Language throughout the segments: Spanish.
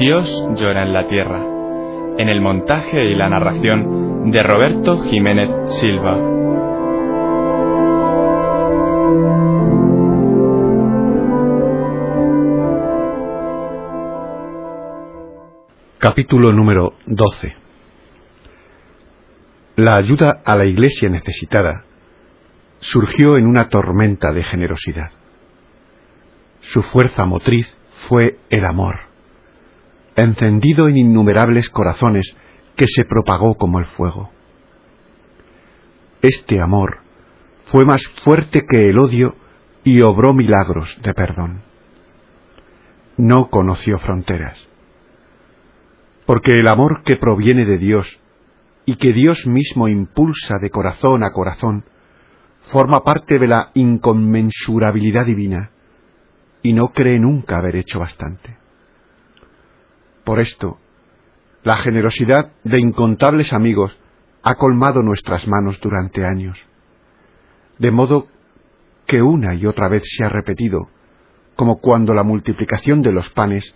Dios llora en la tierra, en el montaje y la narración de Roberto Jiménez Silva. Capítulo número 12 La ayuda a la iglesia necesitada surgió en una tormenta de generosidad. Su fuerza motriz fue el amor, encendido en innumerables corazones que se propagó como el fuego. Este amor fue más fuerte que el odio y obró milagros de perdón. No conoció fronteras porque el amor que proviene de Dios y que Dios mismo impulsa de corazón a corazón, forma parte de la inconmensurabilidad divina y no cree nunca haber hecho bastante. Por esto, la generosidad de incontables amigos ha colmado nuestras manos durante años, de modo que una y otra vez se ha repetido, como cuando la multiplicación de los panes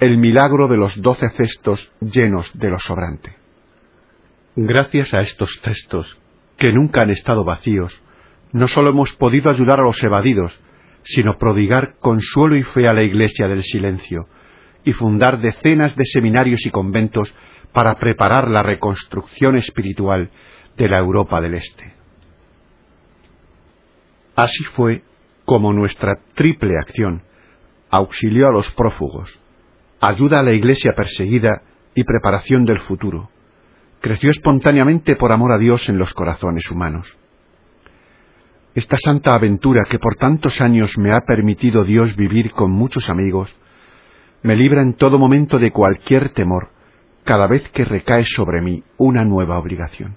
el milagro de los doce cestos llenos de lo sobrante. Gracias a estos cestos, que nunca han estado vacíos, no solo hemos podido ayudar a los evadidos, sino prodigar consuelo y fe a la Iglesia del Silencio, y fundar decenas de seminarios y conventos para preparar la reconstrucción espiritual de la Europa del Este. Así fue como nuestra triple acción auxilió a los prófugos, ayuda a la iglesia perseguida y preparación del futuro. Creció espontáneamente por amor a Dios en los corazones humanos. Esta santa aventura que por tantos años me ha permitido Dios vivir con muchos amigos, me libra en todo momento de cualquier temor cada vez que recae sobre mí una nueva obligación.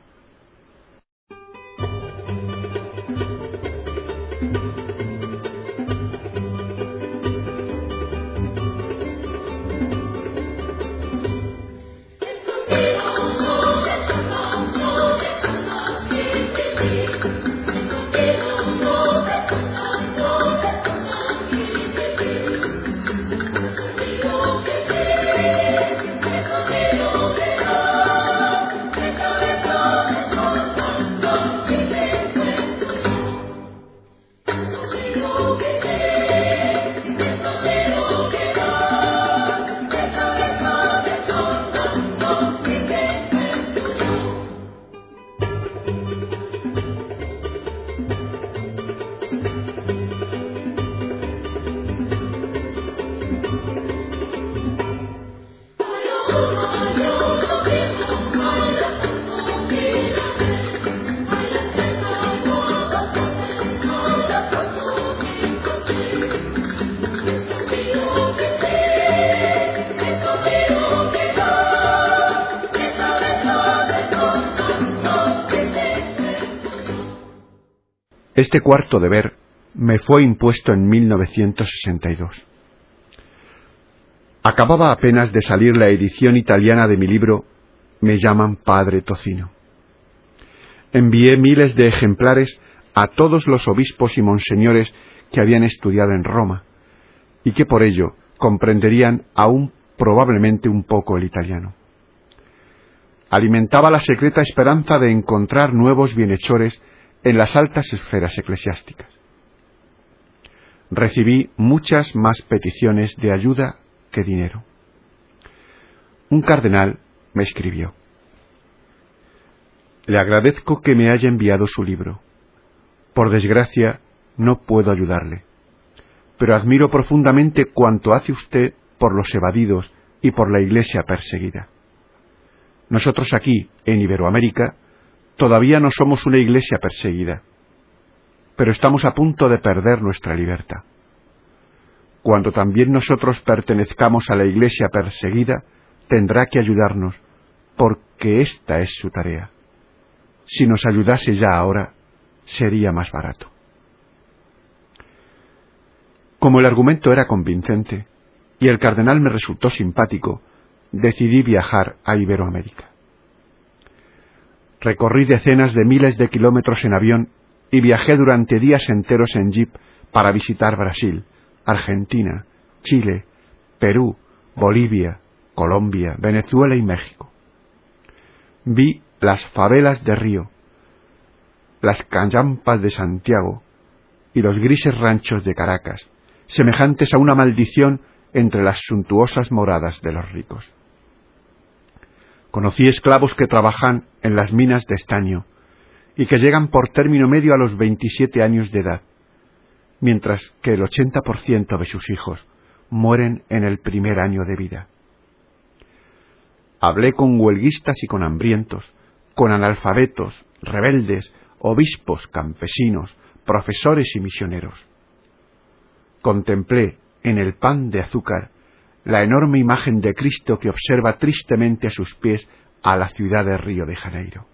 Este cuarto deber me fue impuesto en 1962. Acababa apenas de salir la edición italiana de mi libro Me llaman Padre Tocino. Envié miles de ejemplares a todos los obispos y monseñores que habían estudiado en Roma y que por ello comprenderían aún probablemente un poco el italiano. Alimentaba la secreta esperanza de encontrar nuevos bienhechores en las altas esferas eclesiásticas. Recibí muchas más peticiones de ayuda que dinero. Un cardenal me escribió. Le agradezco que me haya enviado su libro. Por desgracia, no puedo ayudarle. Pero admiro profundamente cuanto hace usted por los evadidos y por la Iglesia perseguida. Nosotros aquí, en Iberoamérica, Todavía no somos una iglesia perseguida, pero estamos a punto de perder nuestra libertad. cuando también nosotros pertenezcamos a la Iglesia perseguida, tendrá que ayudarnos, porque esta es su tarea. Si nos ayudase ya ahora, sería más barato. Como el argumento era convincente y el cardenal me resultó simpático, decidí viajar a Iberoamérica. Recorrí decenas de miles de kilómetros en avión y viajé durante días enteros en jeep para visitar Brasil, Argentina, Chile, Perú, Bolivia, Colombia, Venezuela y México. Vi las favelas de Río, las callampas de Santiago y los grises ranchos de Caracas, semejantes a una maldición entre las suntuosas moradas de los ricos. Conocí esclavos que trabajan en las minas de estaño y que llegan por término medio a los 27 años de edad, mientras que el 80% de sus hijos mueren en el primer año de vida. Hablé con huelguistas y con hambrientos, con analfabetos, rebeldes, obispos, campesinos, profesores y misioneros. Contemplé en el pan de azúcar la enorme imagen de Cristo que observa tristemente a sus pies a la ciudad de Río de Janeiro.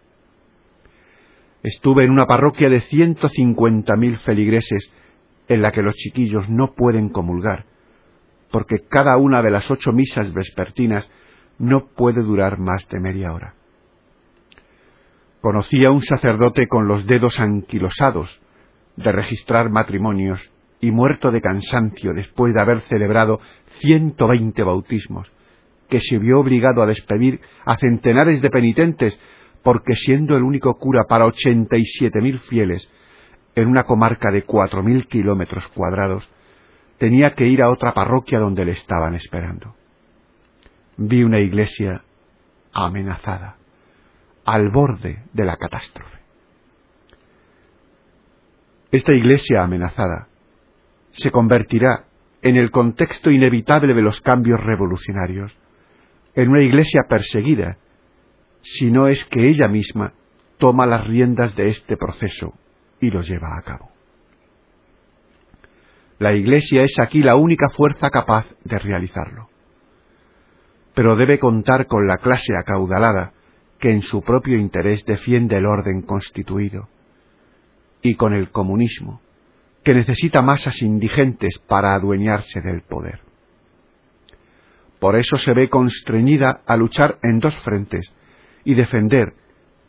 Estuve en una parroquia de ciento cincuenta mil feligreses en la que los chiquillos no pueden comulgar, porque cada una de las ocho misas vespertinas no puede durar más de media hora. Conocí a un sacerdote con los dedos anquilosados de registrar matrimonios y muerto de cansancio después de haber celebrado ciento veinte bautismos, que se vio obligado a despedir a centenares de penitentes porque siendo el único cura para ochenta y siete mil fieles en una comarca de cuatro mil kilómetros cuadrados, tenía que ir a otra parroquia donde le estaban esperando. Vi una iglesia amenazada, al borde de la catástrofe. Esta iglesia amenazada se convertirá en el contexto inevitable de los cambios revolucionarios, en una iglesia perseguida, si no es que ella misma toma las riendas de este proceso y lo lleva a cabo. La iglesia es aquí la única fuerza capaz de realizarlo. Pero debe contar con la clase acaudalada que en su propio interés defiende el orden constituido, y con el comunismo, que necesita masas indigentes para adueñarse del poder. Por eso se ve constreñida a luchar en dos frentes y defender,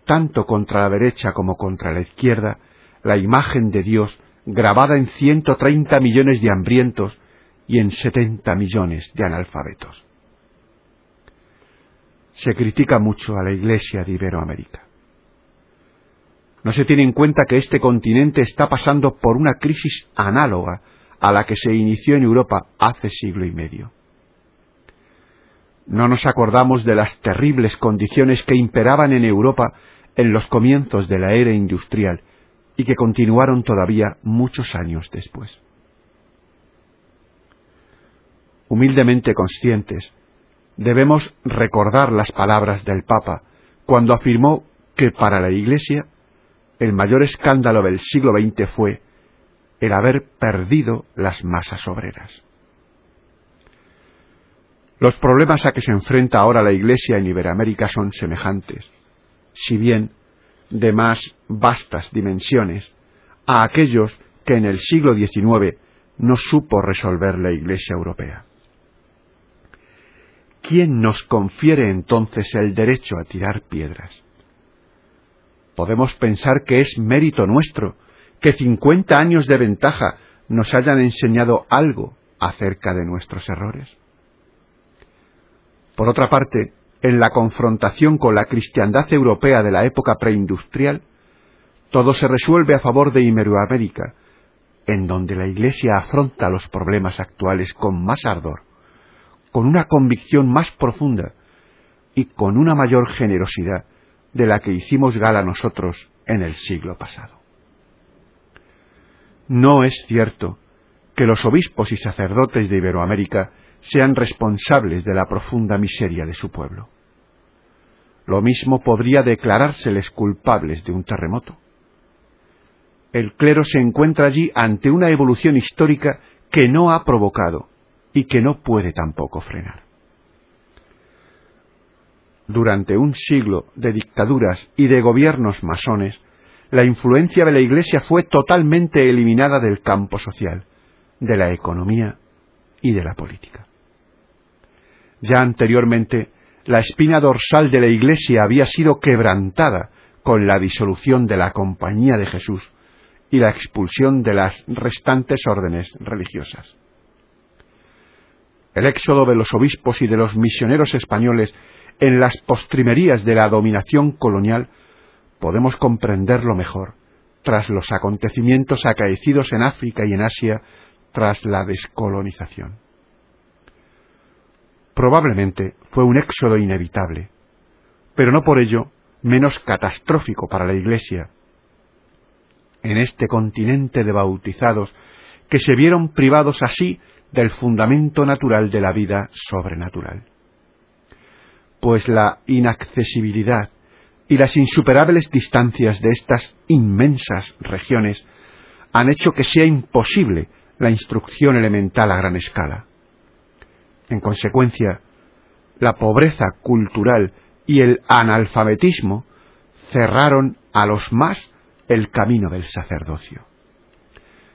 tanto contra la derecha como contra la izquierda, la imagen de Dios grabada en 130 millones de hambrientos y en 70 millones de analfabetos. Se critica mucho a la Iglesia de Iberoamérica. No se tiene en cuenta que este continente está pasando por una crisis análoga a la que se inició en Europa hace siglo y medio. No nos acordamos de las terribles condiciones que imperaban en Europa en los comienzos de la era industrial y que continuaron todavía muchos años después. Humildemente conscientes, debemos recordar las palabras del Papa cuando afirmó que para la Iglesia el mayor escándalo del siglo XX fue el haber perdido las masas obreras. Los problemas a que se enfrenta ahora la Iglesia en Iberoamérica son semejantes, si bien de más vastas dimensiones, a aquellos que en el siglo XIX no supo resolver la Iglesia europea. ¿Quién nos confiere entonces el derecho a tirar piedras? Podemos pensar que es mérito nuestro que cincuenta años de ventaja nos hayan enseñado algo acerca de nuestros errores. Por otra parte, en la confrontación con la cristiandad europea de la época preindustrial, todo se resuelve a favor de Iberoamérica, en donde la Iglesia afronta los problemas actuales con más ardor, con una convicción más profunda y con una mayor generosidad de la que hicimos gala nosotros en el siglo pasado. No es cierto que los obispos y sacerdotes de Iberoamérica sean responsables de la profunda miseria de su pueblo. Lo mismo podría declarárseles culpables de un terremoto. El clero se encuentra allí ante una evolución histórica que no ha provocado y que no puede tampoco frenar. Durante un siglo de dictaduras y de gobiernos masones, la influencia de la Iglesia fue totalmente eliminada del campo social, de la economía y de la política. Ya anteriormente, la espina dorsal de la Iglesia había sido quebrantada con la disolución de la Compañía de Jesús y la expulsión de las restantes órdenes religiosas. El éxodo de los obispos y de los misioneros españoles en las postrimerías de la dominación colonial podemos comprenderlo mejor tras los acontecimientos acaecidos en África y en Asia tras la descolonización. Probablemente fue un éxodo inevitable, pero no por ello menos catastrófico para la Iglesia. En este continente de bautizados que se vieron privados así del fundamento natural de la vida sobrenatural. Pues la inaccesibilidad y las insuperables distancias de estas inmensas regiones han hecho que sea imposible la instrucción elemental a gran escala. En consecuencia, la pobreza cultural y el analfabetismo cerraron a los más el camino del sacerdocio.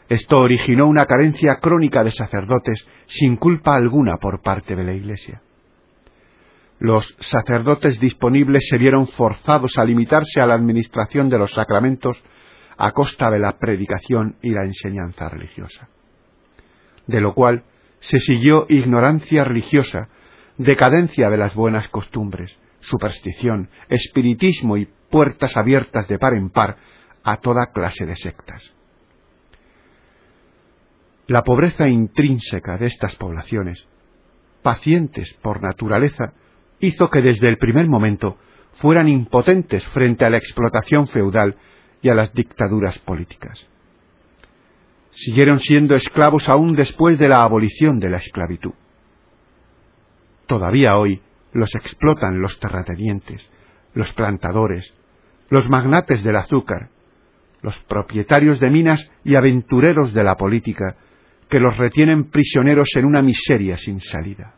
Esto originó una carencia crónica de sacerdotes sin culpa alguna por parte de la Iglesia. Los sacerdotes disponibles se vieron forzados a limitarse a la administración de los sacramentos a costa de la predicación y la enseñanza religiosa. De lo cual se siguió ignorancia religiosa, decadencia de las buenas costumbres, superstición, espiritismo y puertas abiertas de par en par a toda clase de sectas. La pobreza intrínseca de estas poblaciones, pacientes por naturaleza, hizo que desde el primer momento fueran impotentes frente a la explotación feudal y a las dictaduras políticas. Siguieron siendo esclavos aún después de la abolición de la esclavitud. Todavía hoy los explotan los terratenientes, los plantadores, los magnates del azúcar, los propietarios de minas y aventureros de la política, que los retienen prisioneros en una miseria sin salida.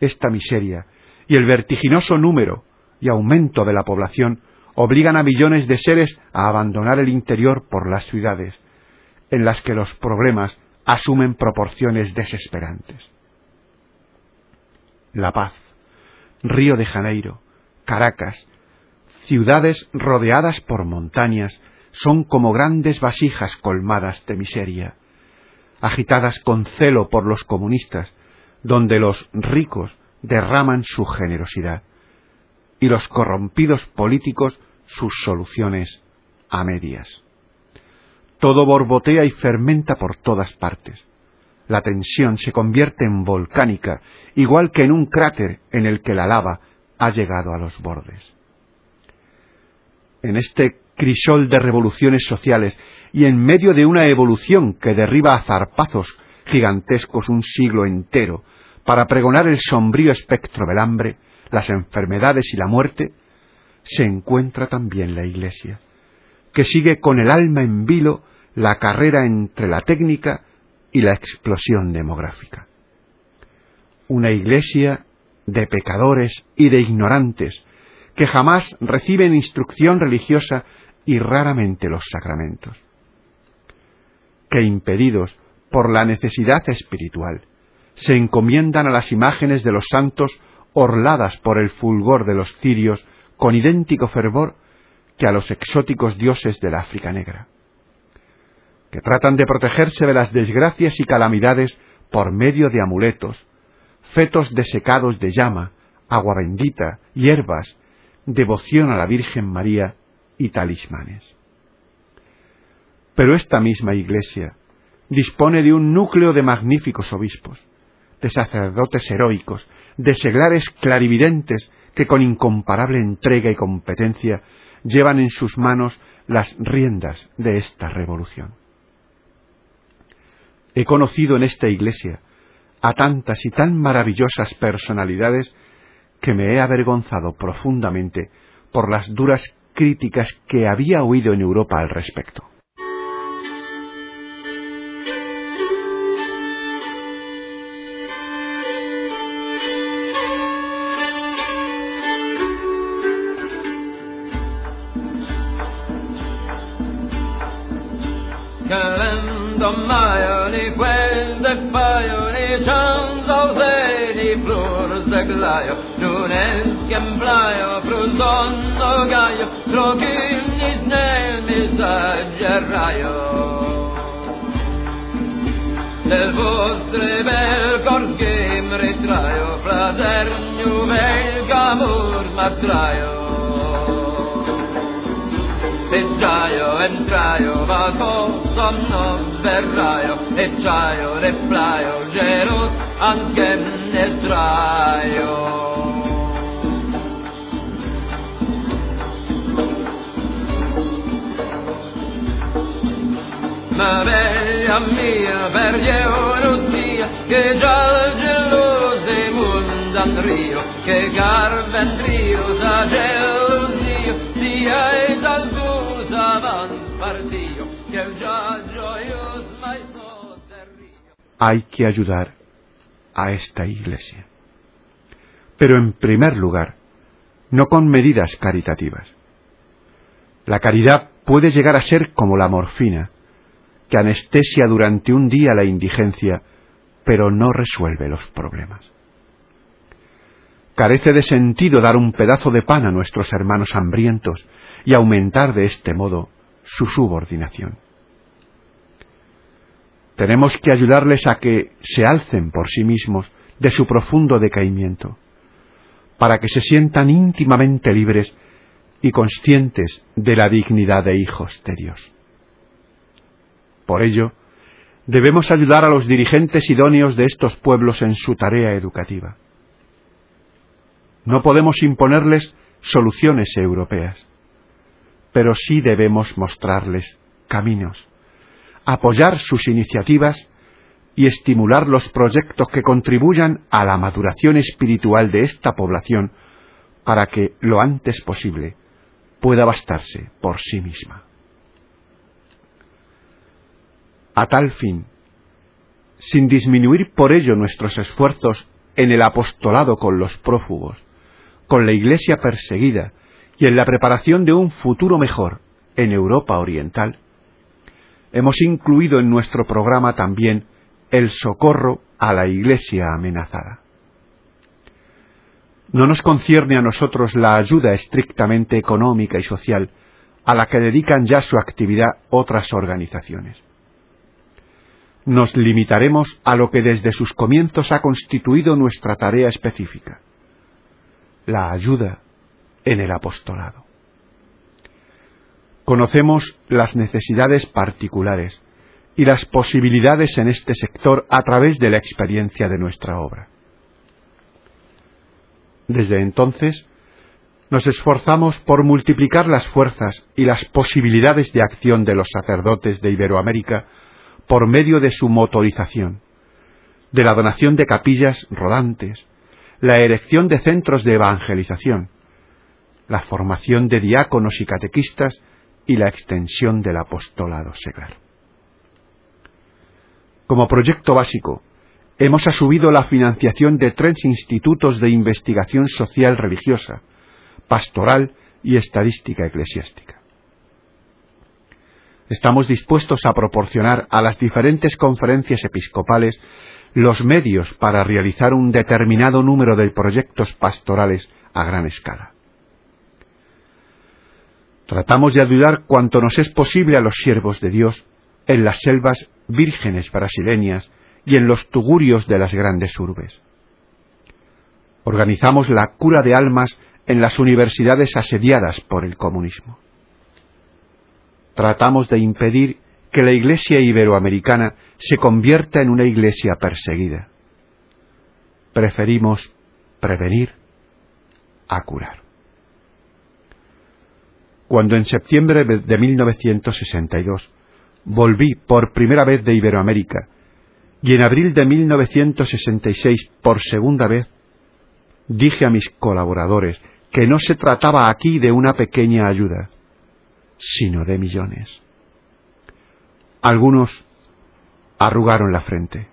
Esta miseria y el vertiginoso número y aumento de la población obligan a millones de seres a abandonar el interior por las ciudades, en las que los problemas asumen proporciones desesperantes. La Paz, Río de Janeiro, Caracas, ciudades rodeadas por montañas, son como grandes vasijas colmadas de miseria, agitadas con celo por los comunistas, donde los ricos derraman su generosidad y los corrompidos políticos sus soluciones a medias. Todo borbotea y fermenta por todas partes. La tensión se convierte en volcánica, igual que en un cráter en el que la lava ha llegado a los bordes. En este crisol de revoluciones sociales y en medio de una evolución que derriba a zarpazos gigantescos un siglo entero para pregonar el sombrío espectro del hambre, las enfermedades y la muerte, se encuentra también la Iglesia, que sigue con el alma en vilo la carrera entre la técnica y la explosión demográfica. Una Iglesia de pecadores y de ignorantes, que jamás reciben instrucción religiosa y raramente los sacramentos que impedidos por la necesidad espiritual, se encomiendan a las imágenes de los santos orladas por el fulgor de los cirios con idéntico fervor que a los exóticos dioses del África negra, que tratan de protegerse de las desgracias y calamidades por medio de amuletos, fetos desecados de llama, agua bendita, hierbas, devoción a la Virgen María y talismanes. Pero esta misma Iglesia dispone de un núcleo de magníficos obispos, de sacerdotes heroicos, de seglares clarividentes que con incomparable entrega y competencia llevan en sus manos las riendas de esta revolución. He conocido en esta iglesia a tantas y tan maravillosas personalidades que me he avergonzado profundamente por las duras críticas que había oído en Europa al respecto. zaglają, nunęskiem blają, brudzono gają, drogimi znemi zadzierają. Del vostre bel cor que em retraio, fladerniu velga mur m'atraio. Ecciaio, entraio, vago, sonno, verraio, ecciaio, replaio, gerus, anche nestraio. Ma bella mia, per Russia, che già il gelose mundan rio, che garven rio, Hay que ayudar a esta iglesia. Pero en primer lugar, no con medidas caritativas. La caridad puede llegar a ser como la morfina, que anestesia durante un día la indigencia, pero no resuelve los problemas. Carece de sentido dar un pedazo de pan a nuestros hermanos hambrientos y aumentar de este modo su subordinación. Tenemos que ayudarles a que se alcen por sí mismos de su profundo decaimiento, para que se sientan íntimamente libres y conscientes de la dignidad de hijos de Dios. Por ello, debemos ayudar a los dirigentes idóneos de estos pueblos en su tarea educativa. No podemos imponerles soluciones europeas, pero sí debemos mostrarles caminos, apoyar sus iniciativas y estimular los proyectos que contribuyan a la maduración espiritual de esta población para que, lo antes posible, pueda bastarse por sí misma. A tal fin, sin disminuir por ello nuestros esfuerzos en el apostolado con los prófugos, con la Iglesia perseguida y en la preparación de un futuro mejor en Europa Oriental, hemos incluido en nuestro programa también el socorro a la Iglesia amenazada. No nos concierne a nosotros la ayuda estrictamente económica y social a la que dedican ya su actividad otras organizaciones nos limitaremos a lo que desde sus comienzos ha constituido nuestra tarea específica, la ayuda en el apostolado. Conocemos las necesidades particulares y las posibilidades en este sector a través de la experiencia de nuestra obra. Desde entonces, nos esforzamos por multiplicar las fuerzas y las posibilidades de acción de los sacerdotes de Iberoamérica por medio de su motorización, de la donación de capillas rodantes, la erección de centros de evangelización, la formación de diáconos y catequistas y la extensión del apostolado seglar. Como proyecto básico, hemos asumido la financiación de tres institutos de investigación social religiosa, pastoral y estadística eclesiástica estamos dispuestos a proporcionar a las diferentes conferencias episcopales los medios para realizar un determinado número de proyectos pastorales a gran escala. Tratamos de ayudar cuanto nos es posible a los siervos de Dios en las selvas vírgenes brasileñas y en los tugurios de las grandes urbes. Organizamos la cura de almas en las universidades asediadas por el comunismo tratamos de impedir que la Iglesia iberoamericana se convierta en una Iglesia perseguida. Preferimos prevenir a curar. Cuando en septiembre de 1962 volví por primera vez de Iberoamérica y en abril de 1966 por segunda vez, dije a mis colaboradores que no se trataba aquí de una pequeña ayuda, sino de millones. Algunos arrugaron la frente,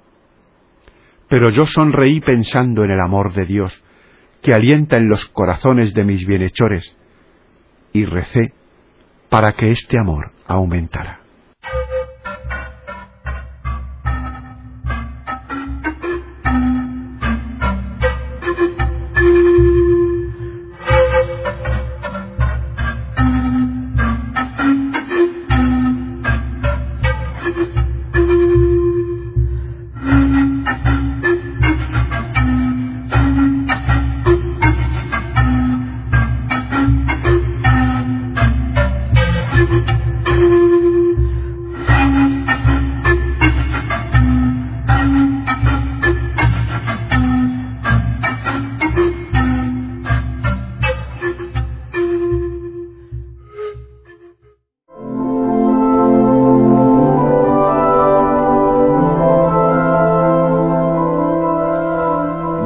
pero yo sonreí pensando en el amor de Dios que alienta en los corazones de mis bienhechores y recé para que este amor aumentara.